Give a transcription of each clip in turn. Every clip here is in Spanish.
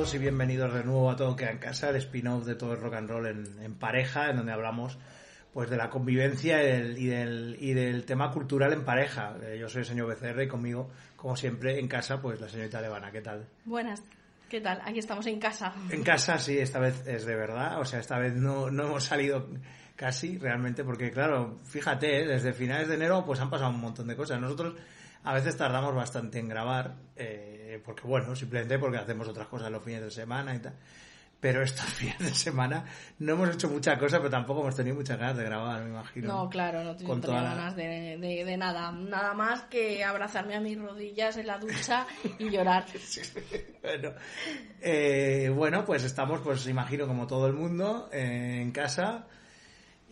Todos y bienvenidos de nuevo a Todo Queda en Casa, el spin-off de todo el rock and roll en, en pareja, en donde hablamos pues de la convivencia y del, y del, y del tema cultural en pareja. Eh, yo soy el señor Becerra y conmigo, como siempre, en casa, pues la señorita Levana. ¿Qué tal? Buenas, ¿qué tal? Aquí estamos en casa. En casa sí, esta vez es de verdad, o sea, esta vez no, no hemos salido casi realmente, porque claro, fíjate, ¿eh? desde finales de enero pues han pasado un montón de cosas. Nosotros a veces tardamos bastante en grabar, eh, porque bueno, simplemente porque hacemos otras cosas los fines de semana y tal. Pero estos fines de semana no hemos hecho mucha cosa, pero tampoco hemos tenido muchas ganas de grabar, me imagino. No, claro, no tengo toda ganas de, de- de nada. Nada más que abrazarme a mis rodillas en la ducha y llorar. bueno, eh, bueno, pues estamos, pues imagino, como todo el mundo, eh, en casa.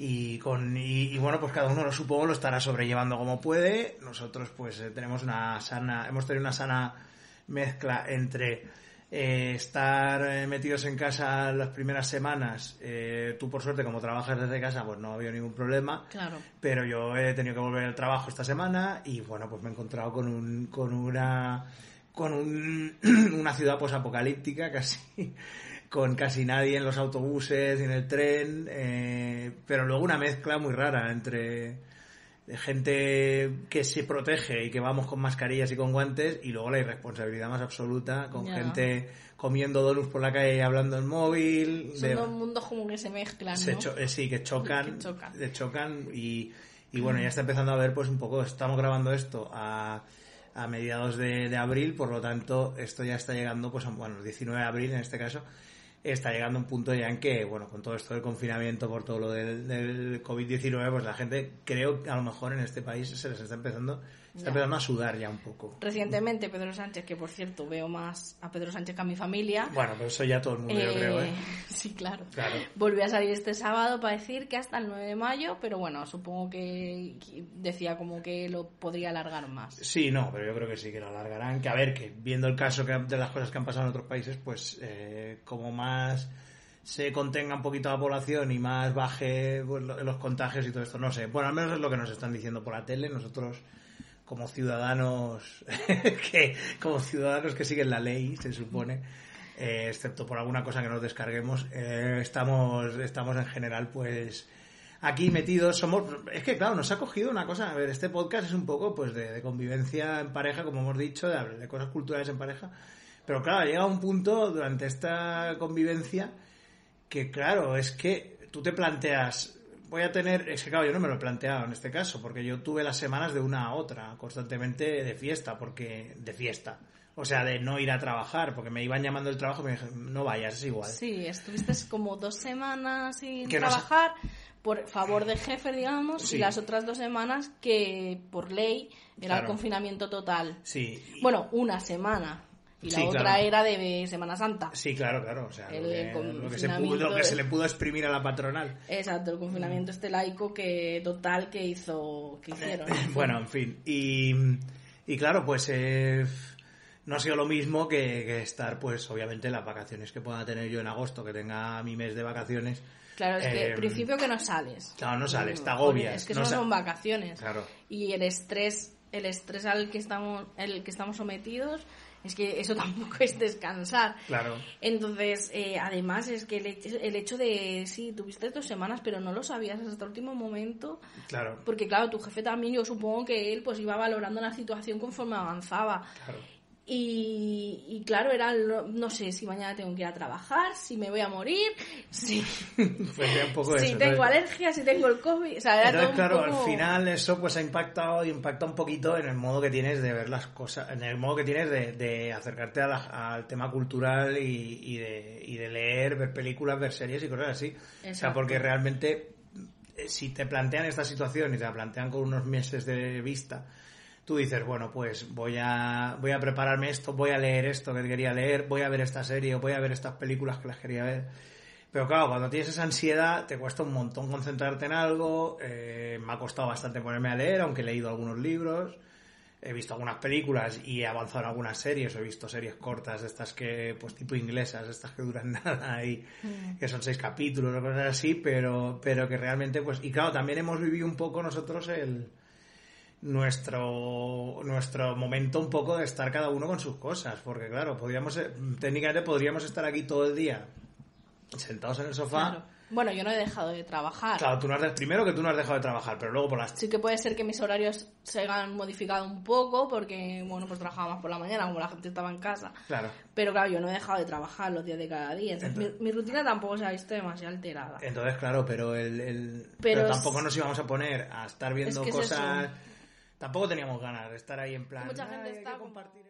Y, con, y, y bueno, pues cada uno lo supongo lo estará sobrellevando como puede. Nosotros pues eh, tenemos una sana, hemos tenido una sana mezcla entre eh, estar eh, metidos en casa las primeras semanas. eh, tú por suerte como trabajas desde casa pues no ha habido ningún problema. Claro. Pero yo he tenido que volver al trabajo esta semana y bueno, pues me he encontrado con un, con una, con un, una ciudad pues apocalíptica casi, con casi nadie en los autobuses y en el tren, eh, pero luego una mezcla muy rara entre gente que se protege y que vamos con mascarillas y con guantes y luego la irresponsabilidad más absoluta con Ya. gente comiendo donuts por la calle y hablando en móvil. Son de- dos mundos como que se mezclan, se ¿no? eh, sí, que chocan, Que chocan. que chocan y, y bueno, ya está empezando a ver pues un poco, estamos grabando esto a, a mediados de, de abril, por lo tanto esto ya está llegando, pues a- bueno, el 19 de abril en este caso, está llegando un punto ya en que, bueno, con todo esto del confinamiento, por todo lo del, del COVID-19, pues la gente creo que a lo mejor en este país se les está empezando, está empezando a sudar ya un poco. Recientemente Pedro Sánchez, que por cierto veo más a Pedro Sánchez que a mi familia. Bueno, pero eso ya todo el mundo, yo eh, creo, ¿eh? Sí, claro. Claro. Volvió a salir este sábado para decir que hasta el 9 de mayo, pero bueno, supongo que que decía como que lo podría alargar más. Sí, no, pero yo creo que sí que lo alargarán. Que a ver, que viendo el caso que, de las cosas que han pasado en otros países, pues eh, como más se contenga un poquito la población y más baje pues, lo- los contagios y todo esto, no sé. Bueno, al menos es lo que nos están diciendo por la tele. Nosotros, como ciudadanos, que como ciudadanos que siguen la ley, se supone, eh, excepto por alguna cosa que nos descarguemos, eh, estamos, estamos en general, pues aquí metidos somos es que claro nos ha cogido una cosa a ver este podcast es un poco pues de, de convivencia en pareja como hemos dicho de, de cosas culturales en pareja pero claro llega un punto durante esta convivencia que claro es que tú te planteas voy a tener es que claro yo no me lo he planteado en este caso porque yo tuve las semanas de una a otra constantemente de fiesta porque de fiesta o sea de no ir a trabajar porque me iban llamando del trabajo y me dijeron no vayas es igual Sí, estuviste como dos semanas sin Que no trabajar por favor de jefe, digamos, Sí. y las otras dos semanas que por ley era el confinamiento total. sí Bueno, una semana. Y la Sí, otra claro. era de Semana Santa. Sí, claro, claro. O sea, El lo, que, lo que se pudo- lo que se le pudo exprimir a la patronal. Exacto, el confinamiento este laico que total que hizo que hicieron. bueno, en fin. Y, y claro, pues eh, no ha sido lo mismo que, que estar, pues obviamente, las vacaciones que pueda tener yo en agosto, que tenga mi mes de vacaciones. Claro, es que Eh, al principio que no sales. Claro, no sales, te Mm, agobias. Es que no no son vacaciones. Claro. Y el estrés, el estrés al que estamos, el que estamos sometidos, es que eso tampoco es descansar. Claro. Entonces, eh, además es que el, hecho- el hecho de, sí, tuviste dos semanas, pero no lo sabías hasta el último momento, Claro, porque claro, tu jefe también, yo supongo que él pues iba valorando la situación conforme avanzaba. claro. Y, y claro, era, lo- no sé si mañana tengo que ir a trabajar, si me voy a morir, si, Pues un poco si eso, tengo entonces- alergia, si tengo el COVID. O sea, era Entonces, todo un claro, poco- al final eso pues ha impactado y impacta un poquito en el modo que tienes de ver las cosas, en el modo que tienes de, de acercarte a la- al tema cultural y, y de, y de leer, ver películas, ver series y cosas así. O sea, porque realmente eh, si te plantean esta situación y te la plantean con unos meses de vista, tú dices, bueno, pues voy a, voy a prepararme esto, voy a leer esto que quería leer, voy a ver esta serie o voy a ver estas películas que las quería ver. Pero claro, cuando tienes esa ansiedad te cuesta un montón concentrarte en algo. eh, me ha costado bastante ponerme a leer, aunque he leído algunos libros. He visto algunas películas y he avanzado en algunas series. He visto series cortas estas que, pues tipo inglesas, estas que duran nada y que son seis capítulos o cosas así, pero, pero que realmente, pues, y claro, también hemos vivido un poco nosotros el nuestro nuestro momento un poco de estar cada uno con sus cosas, porque claro, podríamos, eh, técnicamente podríamos estar aquí todo el día sentados en el sofá. Claro. Bueno, yo no he dejado de trabajar. Claro, tú no has primero que tú no has dejado de trabajar, pero luego por las Sí que puede ser que mis horarios se hayan modificado un poco porque, bueno, pues trabajaba más por la mañana como la gente estaba en casa. Claro. Pero claro, yo no he dejado de trabajar los días de cada día. Entonces, mi, mi rutina tampoco se ha visto demasiado alterada. Entonces, claro, pero el, el- Pero pero es- tampoco nos íbamos a poner a estar viendo Es que es cosas. Tampoco teníamos ganas de estar ahí en plan. Mucha gente "Ay, hay está que como- compartir".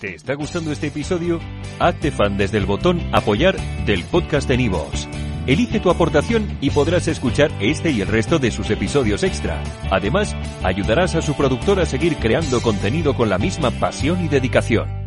¿Te está gustando este episodio? Hazte fan desde el botón Apoyar del podcast de Nivos. Elige tu aportación y podrás escuchar este y el resto de sus episodios extra. Además, ayudarás a su productor a seguir creando contenido con la misma pasión y dedicación.